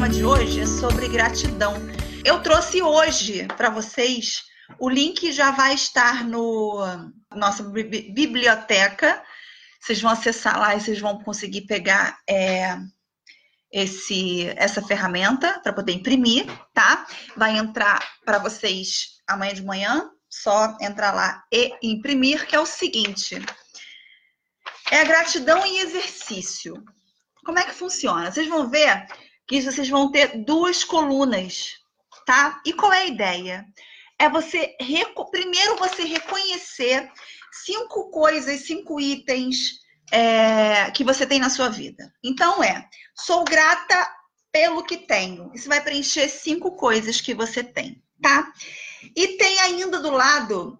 tema de hoje é sobre gratidão. Eu trouxe hoje para vocês o link já vai estar no nossa biblioteca. Vocês vão acessar lá e vocês vão conseguir pegar é, esse, essa ferramenta para poder imprimir, tá? Vai entrar para vocês amanhã de manhã, só entrar lá e imprimir, que é o seguinte: é a gratidão em exercício. Como é que funciona? Vocês vão ver que vocês vão ter duas colunas, tá? E qual é a ideia? É você primeiro você reconhecer cinco coisas, cinco itens é, que você tem na sua vida. Então é, sou grata pelo que tenho. Isso vai preencher cinco coisas que você tem, tá? E tem ainda do lado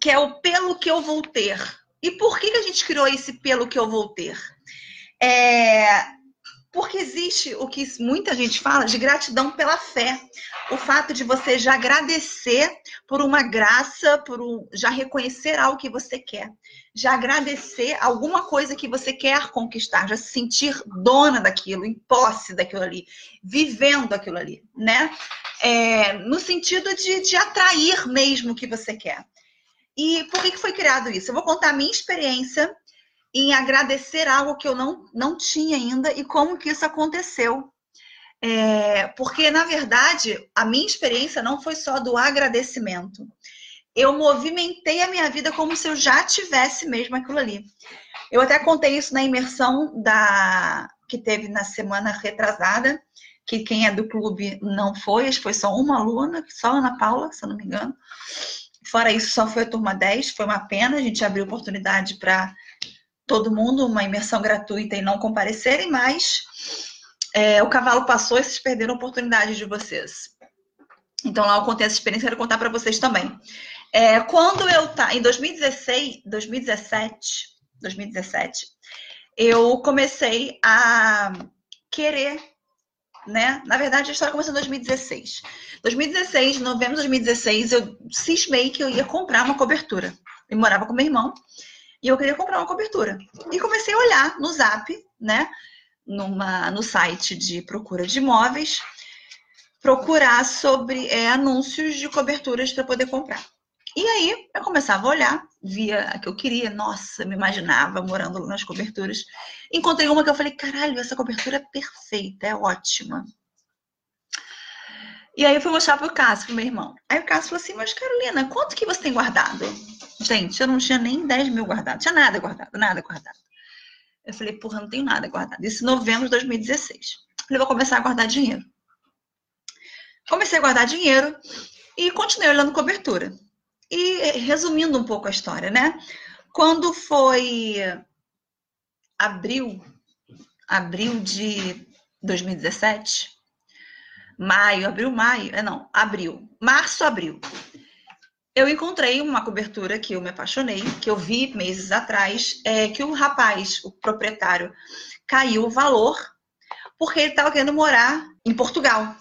que é o pelo que eu vou ter. E por que, que a gente criou esse pelo que eu vou ter? É, porque existe o que muita gente fala de gratidão pela fé. O fato de você já agradecer por uma graça, por um, já reconhecer algo que você quer, já agradecer alguma coisa que você quer conquistar, já se sentir dona daquilo, em posse daquilo ali, vivendo aquilo ali, né? É, no sentido de, de atrair mesmo o que você quer. E por que, foi criado isso? Eu vou contar a minha experiência em agradecer algo que eu não, não tinha ainda e como que isso aconteceu. É, porque, na verdade, a minha experiência não foi só do agradecimento. Eu movimentei a minha vida como se eu já tivesse mesmo aquilo ali. Eu até contei isso na imersão da que teve na semana retrasada, que quem é do clube não foi, foi só uma aluna, só Ana Paula, se eu não me engano. Fora isso, só foi a turma 10, foi uma pena, a gente abriu oportunidade para todo mundo uma imersão gratuita e não comparecerem, mas é, o cavalo passou e vocês perderam a oportunidade de vocês. Então lá eu contei essa experiência, quero contar para vocês também. É, quando eu tá em 2016, 2017, 2017, eu comecei a querer, né? Na verdade, a história começou em 2016. 2016, novembro de 2016, eu cismei que eu ia comprar uma cobertura. Eu morava com meu irmão e eu queria comprar uma cobertura. E comecei a olhar no Zap, né? Numa, no site de procura de imóveis, procurar sobre é, anúncios de coberturas para poder comprar. E aí eu começava a olhar, via a que eu queria, nossa, me imaginava morando nas coberturas. Encontrei uma que eu falei, caralho, essa cobertura é perfeita, é ótima. E aí eu fui mostrar pro Cássio, pro meu irmão. Aí o Cássio falou assim, mas Carolina, quanto que você tem guardado? Gente, eu não tinha nem 10 mil guardado, tinha nada guardado, nada guardado. Eu falei, porra, não tenho nada guardado. Isso em novembro de 2016. Falei, vou começar a guardar dinheiro. Comecei a guardar dinheiro e continuei olhando cobertura. E resumindo um pouco a história, né? Quando foi abril, abril de 2017, maio, abril, maio, é não, abril, março, abril eu encontrei uma cobertura que eu me apaixonei, que eu vi meses atrás, é, que o rapaz, o proprietário, caiu o valor porque ele estava querendo morar em Portugal.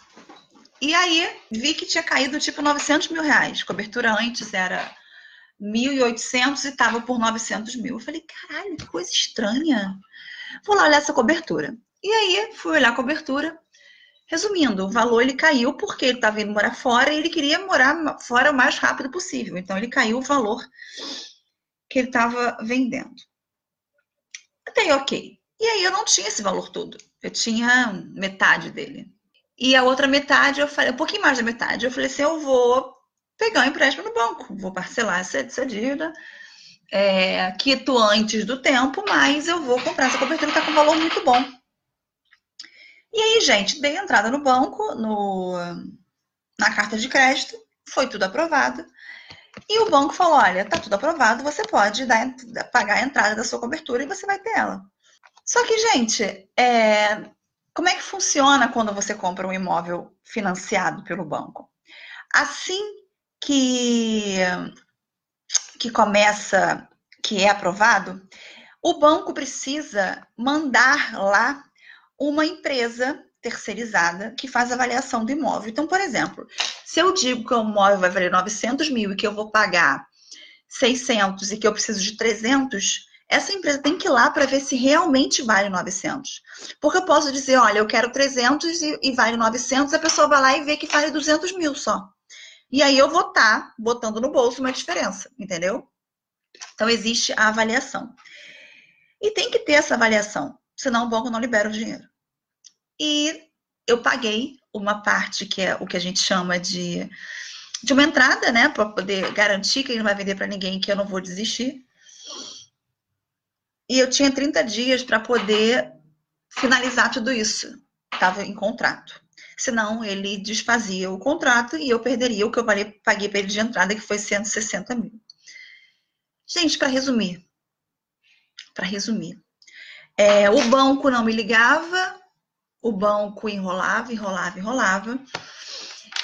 E aí vi que tinha caído tipo 900 mil reais. Cobertura antes era 1.800 e estava por 900 mil. Eu falei, caralho, que coisa estranha. Vou lá olhar essa cobertura. E aí fui olhar a cobertura, Resumindo, o valor ele caiu porque ele estava indo morar fora e ele queria morar fora o mais rápido possível. Então, ele caiu o valor que ele estava vendendo. Até aí, ok. E aí, eu não tinha esse valor todo. Eu tinha metade dele. E a outra metade, eu falei, um pouquinho mais da metade, eu falei assim: eu vou pegar um empréstimo no banco, vou parcelar essa, essa dívida, é, quito antes do tempo, mas eu vou comprar essa cobertura que está com um valor muito bom. E aí, gente, dei entrada no banco, no, na carta de crédito, foi tudo aprovado. E o banco falou: olha, tá tudo aprovado, você pode dar, pagar a entrada da sua cobertura e você vai ter ela. Só que, gente, é, como é que funciona quando você compra um imóvel financiado pelo banco? Assim que, que começa, que é aprovado, o banco precisa mandar lá uma empresa terceirizada que faz avaliação do imóvel. Então, por exemplo, se eu digo que o imóvel vai valer 900 mil e que eu vou pagar 600 e que eu preciso de 300, essa empresa tem que ir lá para ver se realmente vale 900. Porque eu posso dizer, olha, eu quero 300 e, e vale 900, a pessoa vai lá e vê que vale 200 mil só. E aí eu vou estar tá botando no bolso uma diferença, entendeu? Então existe a avaliação. E tem que ter essa avaliação, senão o banco não libera o dinheiro. E eu paguei uma parte que é o que a gente chama de, de uma entrada, né, para poder garantir que ele não vai vender para ninguém, que eu não vou desistir. E eu tinha 30 dias para poder finalizar tudo isso. Estava em contrato. Senão, ele desfazia o contrato e eu perderia o que eu paguei para ele de entrada, que foi 160 mil. Gente, para resumir, para resumir, é, o banco não me ligava, o banco enrolava, enrolava, enrolava.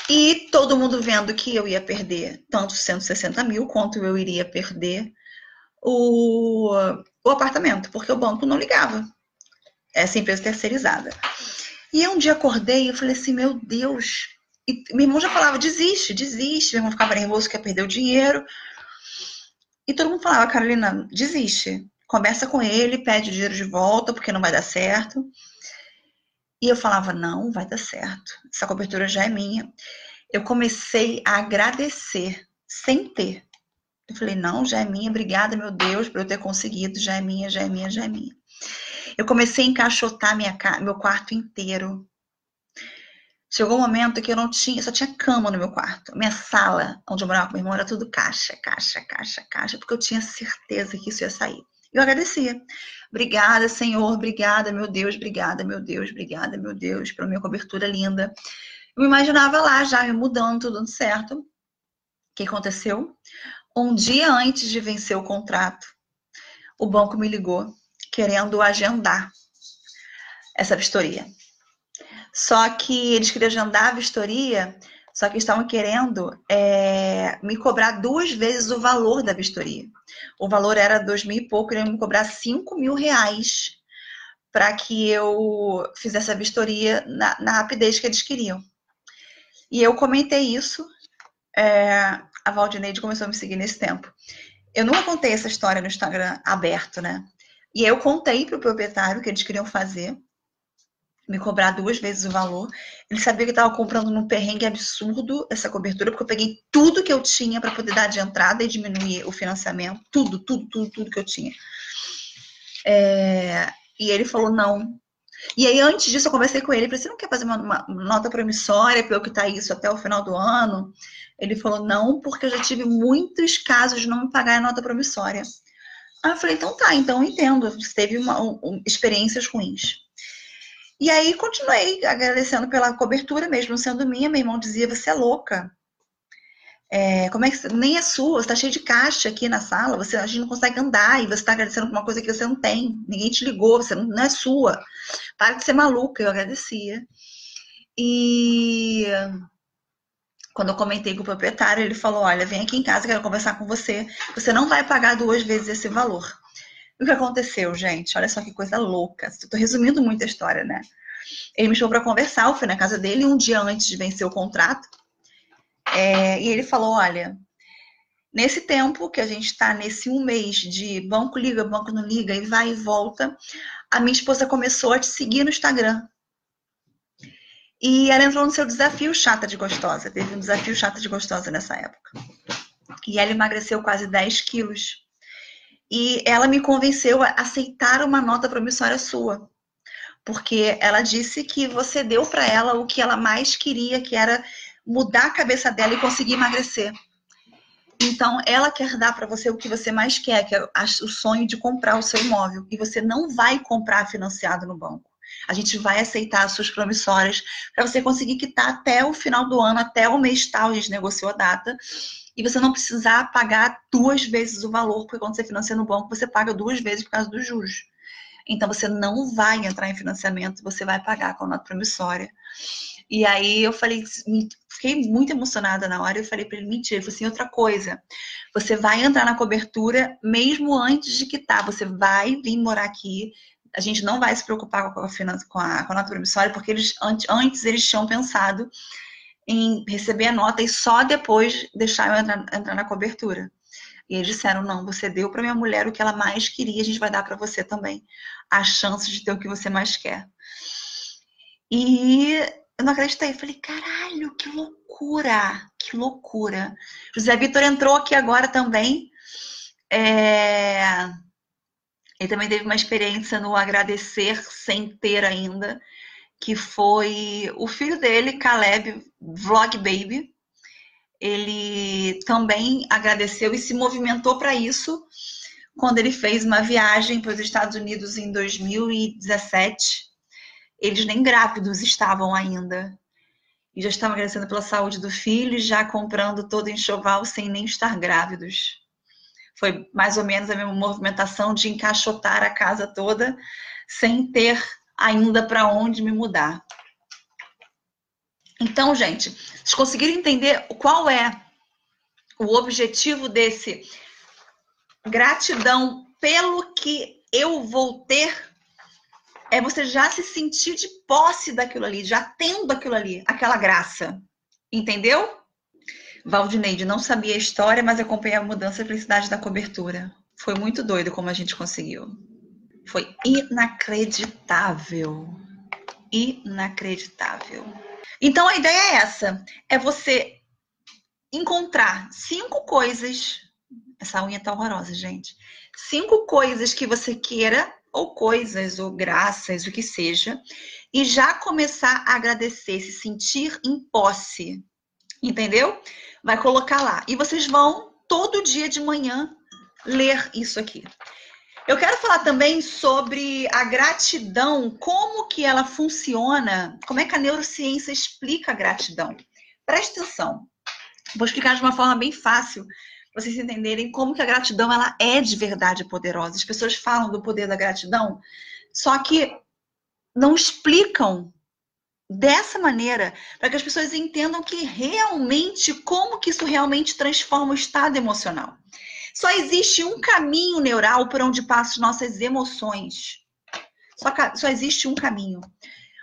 E todo mundo vendo que eu ia perder tanto 160 mil quanto eu iria perder o, o apartamento, porque o banco não ligava. Essa empresa terceirizada. E eu um dia acordei e falei assim, meu Deus. E meu irmão já falava, desiste, desiste. Meu irmão ficava nervoso, quer perder o dinheiro. E todo mundo falava, Carolina, desiste. Conversa com ele, pede o dinheiro de volta, porque não vai dar certo. E eu falava, não, vai dar certo. Essa cobertura já é minha. Eu comecei a agradecer, sem ter. Eu falei, não, já é minha, obrigada, meu Deus, por eu ter conseguido, já é minha, já é minha, já é minha. Eu comecei a encaixotar minha, meu quarto inteiro. Chegou um momento que eu não tinha, só tinha cama no meu quarto. Minha sala, onde eu morava com meu irmão, era tudo caixa, caixa, caixa, caixa, porque eu tinha certeza que isso ia sair. Eu agradecia. Obrigada, Senhor, obrigada, meu Deus, obrigada, meu Deus, obrigada, meu Deus, pela minha cobertura linda. Eu me imaginava lá já, me mudando, tudo certo. O que aconteceu? Um dia antes de vencer o contrato, o banco me ligou querendo agendar essa vistoria. Só que eles queriam agendar a vistoria, só que estavam querendo é, me cobrar duas vezes o valor da vistoria. O valor era dois mil e pouco, queriam me cobrar cinco mil reais para que eu fizesse a vistoria na, na, rapidez que eles queriam. E eu comentei isso, é, a Valdineide começou a me seguir nesse tempo. Eu nunca contei essa história no Instagram aberto, né? E eu contei para o proprietário que eles queriam fazer, me cobrar duas vezes o valor. Ele sabia que estava comprando num perrengue absurdo essa cobertura, porque eu peguei tudo que eu tinha para poder dar de entrada e diminuir o financiamento, tudo, tudo, tudo, tudo que eu tinha. É... E ele falou não. E aí, antes disso, eu conversei com ele. Falei, você não quer fazer uma, uma nota promissória para eu quitar isso até o final do ano? Ele falou, não, porque eu já tive muitos casos de não me pagar a nota promissória. Aí eu falei, então tá, então eu entendo. Você teve uma, um, experiências ruins. E aí continuei agradecendo pela cobertura, mesmo sendo minha. Meu irmão dizia: Você é louca. É, como é que nem é sua? Você está cheio de caixa aqui na sala. Você a gente não consegue andar e você está agradecendo por uma coisa que você não tem. Ninguém te ligou, você não, não é sua. Para de ser maluca. Eu agradecia. E quando eu comentei com o proprietário, ele falou: Olha, vem aqui em casa, quero conversar com você. Você não vai pagar duas vezes esse valor. O que aconteceu, gente? Olha só que coisa louca. Estou resumindo muito a história, né? Ele me chamou para conversar, eu fui na casa dele um dia antes de vencer o contrato. É, e ele falou: Olha, nesse tempo que a gente está, nesse um mês de banco liga, banco não liga, e vai e volta, a minha esposa começou a te seguir no Instagram. E ela entrou no seu desafio chata de gostosa. Teve um desafio chata de gostosa nessa época. E ela emagreceu quase 10 quilos. E ela me convenceu a aceitar uma nota promissória sua. Porque ela disse que você deu para ela o que ela mais queria, que era mudar a cabeça dela e conseguir emagrecer. Então, ela quer dar para você o que você mais quer, que é o sonho de comprar o seu imóvel. E você não vai comprar financiado no banco. A gente vai aceitar as suas promissórias para você conseguir quitar até o final do ano, até o mês tal, a gente negociou a data. E você não precisar pagar duas vezes o valor, porque quando você financia no banco, você paga duas vezes por causa dos juros. Então você não vai entrar em financiamento, você vai pagar com a nota promissória. E aí eu falei, fiquei muito emocionada na hora, eu falei para ele, mentira, ele falou assim, outra coisa, você vai entrar na cobertura mesmo antes de quitar, você vai vir morar aqui, a gente não vai se preocupar com a, com a, com a nota promissória, porque eles, antes eles tinham pensado em receber a nota e só depois deixar eu entrar, entrar na cobertura. E eles disseram: não, você deu para minha mulher o que ela mais queria, a gente vai dar para você também a chance de ter o que você mais quer. E eu não acreditei. Falei, caralho, que loucura, que loucura. José Vitor entrou aqui agora também. É... Ele também teve uma experiência no agradecer sem ter ainda, que foi o filho dele, Caleb, Vlog Baby. Ele também agradeceu e se movimentou para isso quando ele fez uma viagem para os Estados Unidos em 2017 eles nem grávidos estavam ainda. E já estavam agradecendo pela saúde do filho, já comprando todo enxoval sem nem estar grávidos. Foi mais ou menos a mesma movimentação de encaixotar a casa toda sem ter ainda para onde me mudar. Então, gente, vocês conseguiram entender qual é o objetivo desse gratidão pelo que eu vou ter é você já se sentir de posse daquilo ali, já tendo aquilo ali, aquela graça. Entendeu? Valdineide não sabia a história, mas acompanhei a mudança e a felicidade da cobertura. Foi muito doido como a gente conseguiu. Foi inacreditável. Inacreditável. Então a ideia é essa: é você encontrar cinco coisas. Essa unha tá horrorosa, gente. Cinco coisas que você queira ou coisas, ou graças, o que seja, e já começar a agradecer, se sentir em posse. Entendeu? Vai colocar lá. E vocês vão todo dia de manhã ler isso aqui. Eu quero falar também sobre a gratidão, como que ela funciona, como é que a neurociência explica a gratidão. Preste atenção. Vou explicar de uma forma bem fácil vocês entenderem como que a gratidão ela é de verdade poderosa. As pessoas falam do poder da gratidão, só que não explicam dessa maneira para que as pessoas entendam que realmente como que isso realmente transforma o estado emocional. Só existe um caminho neural por onde passam nossas emoções. Só, só existe um caminho.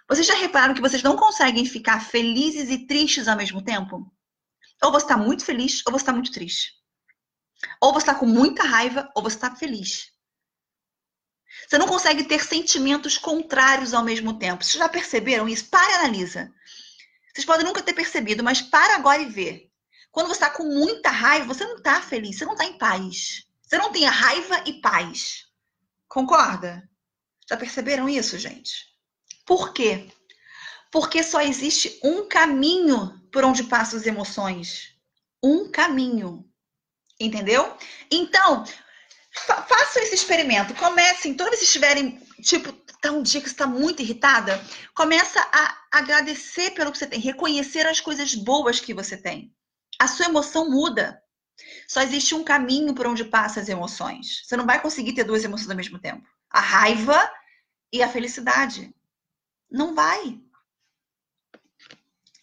Vocês já repararam que vocês não conseguem ficar felizes e tristes ao mesmo tempo? Ou você está muito feliz ou você está muito triste. Ou você está com muita raiva, ou você está feliz. Você não consegue ter sentimentos contrários ao mesmo tempo. Vocês já perceberam isso? Para e analisa. Vocês podem nunca ter percebido, mas para agora e vê. Quando você está com muita raiva, você não está feliz, você não está em paz. Você não tem raiva e paz. Concorda? Já perceberam isso, gente? Por quê? Porque só existe um caminho por onde passam as emoções. Um caminho. Entendeu? Então, fa façam esse experimento. Comecem, toda vez que estiverem, tipo, tá um dia que está muito irritada, começa a agradecer pelo que você tem, reconhecer as coisas boas que você tem. A sua emoção muda. Só existe um caminho por onde passam as emoções. Você não vai conseguir ter duas emoções ao mesmo tempo. A raiva e a felicidade. Não vai.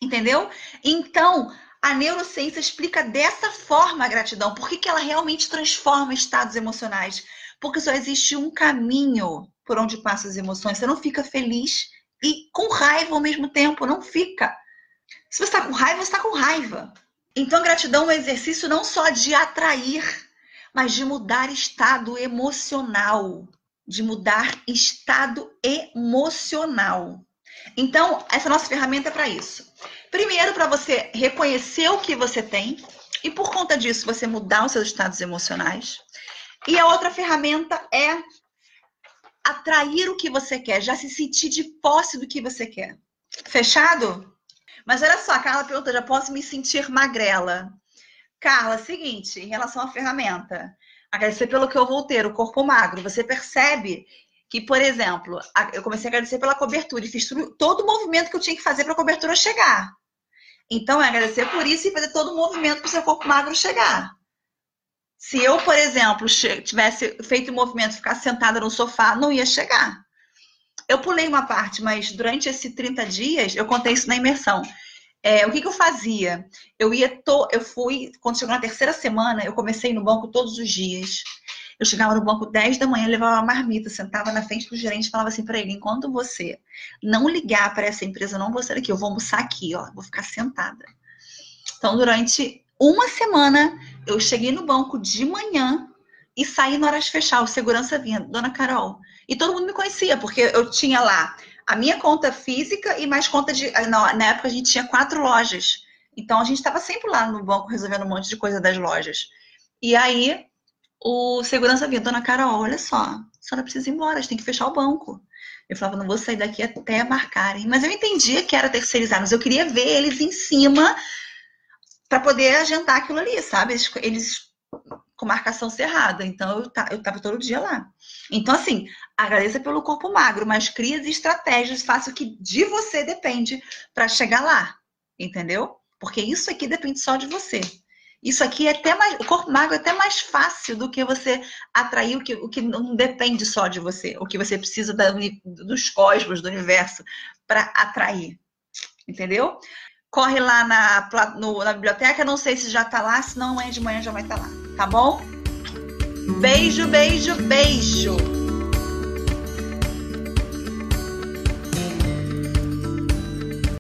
Entendeu? Então, a neurociência explica dessa forma a gratidão. Por que, ela realmente transforma estados emocionais? Porque só existe um caminho por onde passam as emoções. Você não fica feliz e com raiva ao mesmo tempo. Não fica. Se você está com raiva, você está com raiva. Então, a gratidão é um exercício não só de atrair, mas de mudar estado emocional. De mudar estado emocional. Então, essa nossa ferramenta é para isso. Primeiro, para você reconhecer o que você tem e, por conta disso, você mudar os seus estados emocionais. E a outra ferramenta é atrair o que você quer, já se sentir de posse do que você quer. Fechado? Mas olha só, a Carla pergunta: já posso me sentir magrela? Carla, seguinte, em relação à ferramenta, agradecer pelo que eu vou ter, o corpo magro. Você percebe que, por exemplo, eu comecei a agradecer pela cobertura e fiz todo o movimento que eu tinha que fazer para a cobertura chegar. Então, é agradecer por isso e fazer todo o movimento para o seu corpo magro chegar. Se eu, por exemplo, tivesse feito o movimento, ficar sentada no sofá, não ia chegar. Eu pulei uma parte, mas durante esses 30 dias, eu contei isso na imersão. É, o que, que, eu fazia? Eu ia, to... eu fui, quando chegou na terceira semana, eu comecei no banco todos os dias. Eu chegava no banco 10 da manhã, levava uma marmita, sentava na frente do gerente e falava assim para ele: enquanto você não ligar para essa empresa, eu não vou sair aqui, eu vou almoçar aqui, ó, vou ficar sentada. Então, durante Uma semana eu cheguei no banco de manhã e saí na hora de fechar, o segurança vinha, Dona Carol. E todo mundo me conhecia, porque eu tinha lá a minha conta física e mais conta de. Na, na época a gente tinha quatro lojas. Então a gente estava sempre lá no banco resolvendo um monte de coisa das lojas. E aí o segurança vinha, Dona Carol, olha só, a senhora precisa ir embora, a gente tem que fechar o banco. Eu falava, não vou sair daqui até marcarem. Mas eu entendia que era terceirizar, mas eu queria ver eles em cima para poder agendar aquilo ali, sabe? Eles, eles com marcação cerrada. Então eu, eu tava todo dia lá. Então, assim, agradeça pelo corpo magro, mas crie as estratégias, faça o que de você depende para chegar lá. Entendeu? Porque isso aqui depende só de você. Isso aqui é até mais. O corpo magro é até mais fácil do que você atrair o que, o que não depende só de você, o que você precisa da, dos cosmos, do universo, para atrair. Entendeu? Corre lá na, no, na biblioteca, não sei se já está lá, senão amanhã de manhã já vai estar tá lá. Tá bom? Beijo, beijo, beijo!